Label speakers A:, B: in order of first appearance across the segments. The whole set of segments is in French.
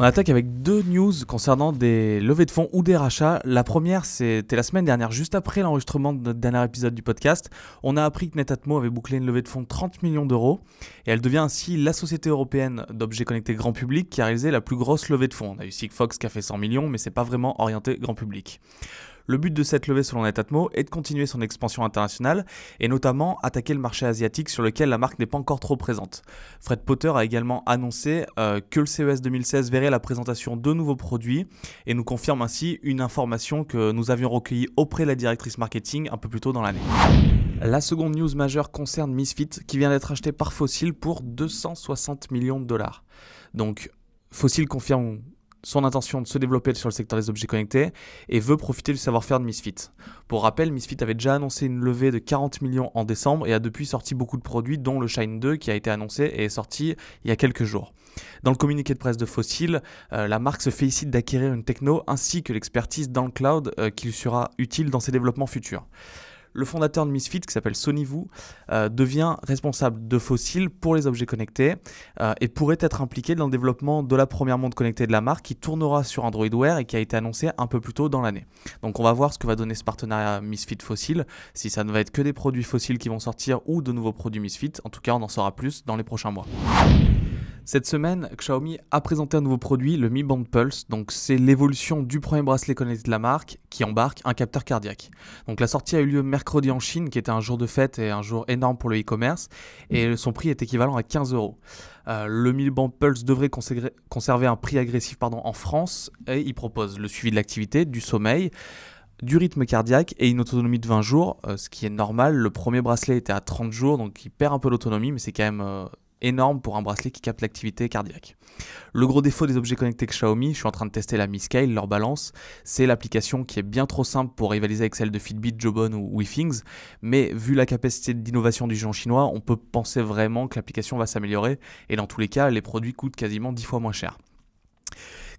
A: On attaque avec deux news concernant des levées de fonds ou des rachats. La première, c'était la semaine dernière, juste après l'enregistrement de notre dernier épisode du podcast. On a appris que Netatmo avait bouclé une levée de fonds de 30 millions d'euros et elle devient ainsi la société européenne d'objets connectés grand public qui a réalisé la plus grosse levée de fonds. On a eu Sigfox qui a fait 100 millions, mais c'est pas vraiment orienté grand public. Le but de cette levée, selon Netatmo, est de continuer son expansion internationale et notamment attaquer le marché asiatique sur lequel la marque n'est pas encore trop présente. Fred Potter a également annoncé euh, que le CES 2016 verrait la présentation de nouveaux produits et nous confirme ainsi une information que nous avions recueillie auprès de la directrice marketing un peu plus tôt dans l'année. La seconde news majeure concerne Misfit qui vient d'être acheté par Fossil pour 260 millions de dollars. Donc Fossil confirme son intention de se développer sur le secteur des objets connectés et veut profiter du savoir-faire de Misfit. Pour rappel, Misfit avait déjà annoncé une levée de 40 millions en décembre et a depuis sorti beaucoup de produits, dont le Shine 2 qui a été annoncé et est sorti il y a quelques jours. Dans le communiqué de presse de Fossil, euh, la marque se félicite d'acquérir une techno ainsi que l'expertise dans le cloud euh, qui lui sera utile dans ses développements futurs le fondateur de Misfit, qui s'appelle Sony Vu, euh, devient responsable de Fossil pour les objets connectés euh, et pourrait être impliqué dans le développement de la première montre connectée de la marque qui tournera sur Android Wear et qui a été annoncé un peu plus tôt dans l'année. Donc on va voir ce que va donner ce partenariat Misfit Fossil, si ça ne va être que des produits fossiles qui vont sortir ou de nouveaux produits Misfit. En tout cas, on en saura plus dans les prochains mois. Cette semaine, Xiaomi a présenté un nouveau produit, le Mi Band Pulse. Donc, c'est l'évolution du premier bracelet connecté de la marque qui embarque un capteur cardiaque. Donc, la sortie a eu lieu mercredi en Chine, qui était un jour de fête et un jour énorme pour le e-commerce. Et son prix est équivalent à 15 euros. Euh, le Mi Band Pulse devrait conserver un prix agressif en France et il propose le suivi de l'activité, du sommeil du rythme cardiaque et une autonomie de 20 jours, euh, ce qui est normal. Le premier bracelet était à 30 jours, donc il perd un peu l'autonomie, mais c'est quand même euh, énorme pour un bracelet qui capte l'activité cardiaque. Le gros défaut des objets connectés que Xiaomi, je suis en train de tester la Mi Scale, leur balance, c'est l'application qui est bien trop simple pour rivaliser avec celle de Fitbit, Jobon ou WeThings, mais vu la capacité d'innovation du géant chinois, on peut penser vraiment que l'application va s'améliorer et dans tous les cas, les produits coûtent quasiment 10 fois moins cher.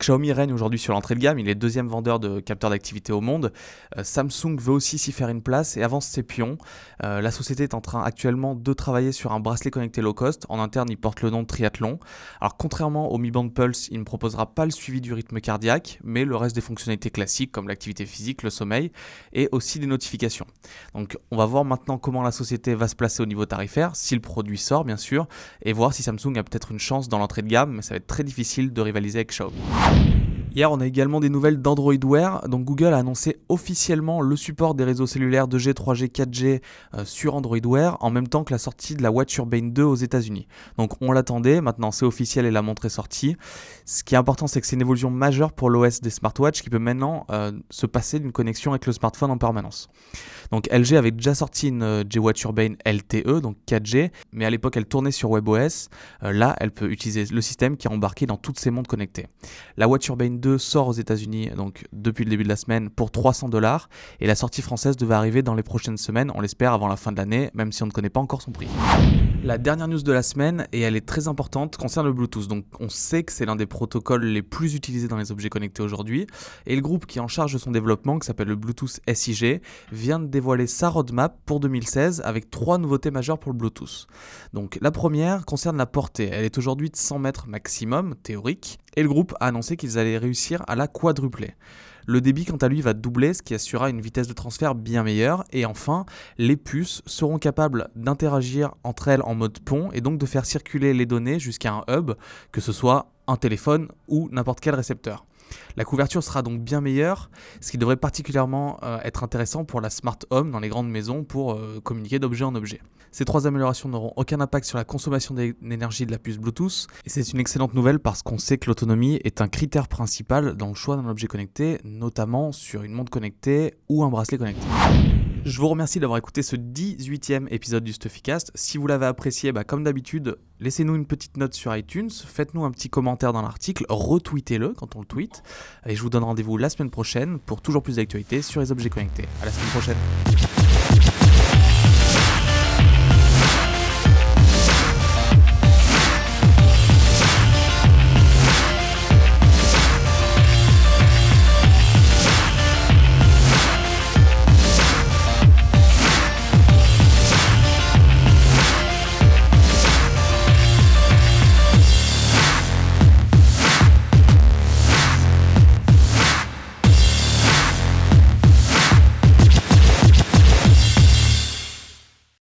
A: Xiaomi règne aujourd'hui sur l'entrée de gamme, il est deuxième vendeur de capteurs d'activité au monde. Euh, Samsung veut aussi s'y faire une place et avance ses pions. Euh, la société est en train actuellement de travailler sur un bracelet connecté low cost. En interne, il porte le nom de Triathlon. Alors contrairement au Mi Band Pulse, il ne proposera pas le suivi du rythme cardiaque, mais le reste des fonctionnalités classiques comme l'activité physique, le sommeil et aussi des notifications. Donc on va voir maintenant comment la société va se placer au niveau tarifaire, si le produit sort bien sûr, et voir si Samsung a peut-être une chance dans l'entrée de gamme, mais ça va être très difficile de rivaliser avec Xiaomi. you Hier, on a également des nouvelles d'Android Wear. Donc Google a annoncé officiellement le support des réseaux cellulaires 2G, 3G, 4G sur Android Wear en même temps que la sortie de la Watch Urbane 2 aux États-Unis. Donc on l'attendait, maintenant c'est officiel et la montre est sortie. Ce qui est important, c'est que c'est une évolution majeure pour l'OS des smartwatches qui peut maintenant euh, se passer d'une connexion avec le smartphone en permanence. Donc LG avait déjà sorti une euh, G-Watch Urbane LTE, donc 4G, mais à l'époque elle tournait sur WebOS. Euh, là, elle peut utiliser le système qui est embarqué dans toutes ces montres connectées. La Watch Urbane 2 sort aux États-Unis donc depuis le début de la semaine pour 300 dollars et la sortie française devait arriver dans les prochaines semaines, on l'espère avant la fin de l'année, même si on ne connaît pas encore son prix. La dernière news de la semaine, et elle est très importante, concerne le Bluetooth. Donc on sait que c'est l'un des protocoles les plus utilisés dans les objets connectés aujourd'hui, et le groupe qui est en charge de son développement, qui s'appelle le Bluetooth SIG, vient de dévoiler sa roadmap pour 2016 avec trois nouveautés majeures pour le Bluetooth. Donc la première concerne la portée. Elle est aujourd'hui de 100 mètres maximum, théorique, et le groupe a annoncé qu'ils allaient réussir à la quadrupler. Le débit, quant à lui, va doubler, ce qui assurera une vitesse de transfert bien meilleure. Et enfin, les puces seront capables d'interagir entre elles en mode pont et donc de faire circuler les données jusqu'à un hub, que ce soit un téléphone ou n'importe quel récepteur. La couverture sera donc bien meilleure, ce qui devrait particulièrement euh, être intéressant pour la smart home dans les grandes maisons pour euh, communiquer d'objet en objet. Ces trois améliorations n'auront aucun impact sur la consommation d'énergie de la puce Bluetooth, et c'est une excellente nouvelle parce qu'on sait que l'autonomie est un critère principal dans le choix d'un objet connecté, notamment sur une montre connectée ou un bracelet connecté. Je vous remercie d'avoir écouté ce 18e épisode du Stuffycast. Si vous l'avez apprécié, bah, comme d'habitude, laissez-nous une petite note sur iTunes, faites-nous un petit commentaire dans l'article, retweetez-le quand on le tweet. Et je vous donne rendez-vous la semaine prochaine pour toujours plus d'actualités sur les objets connectés. À la semaine prochaine.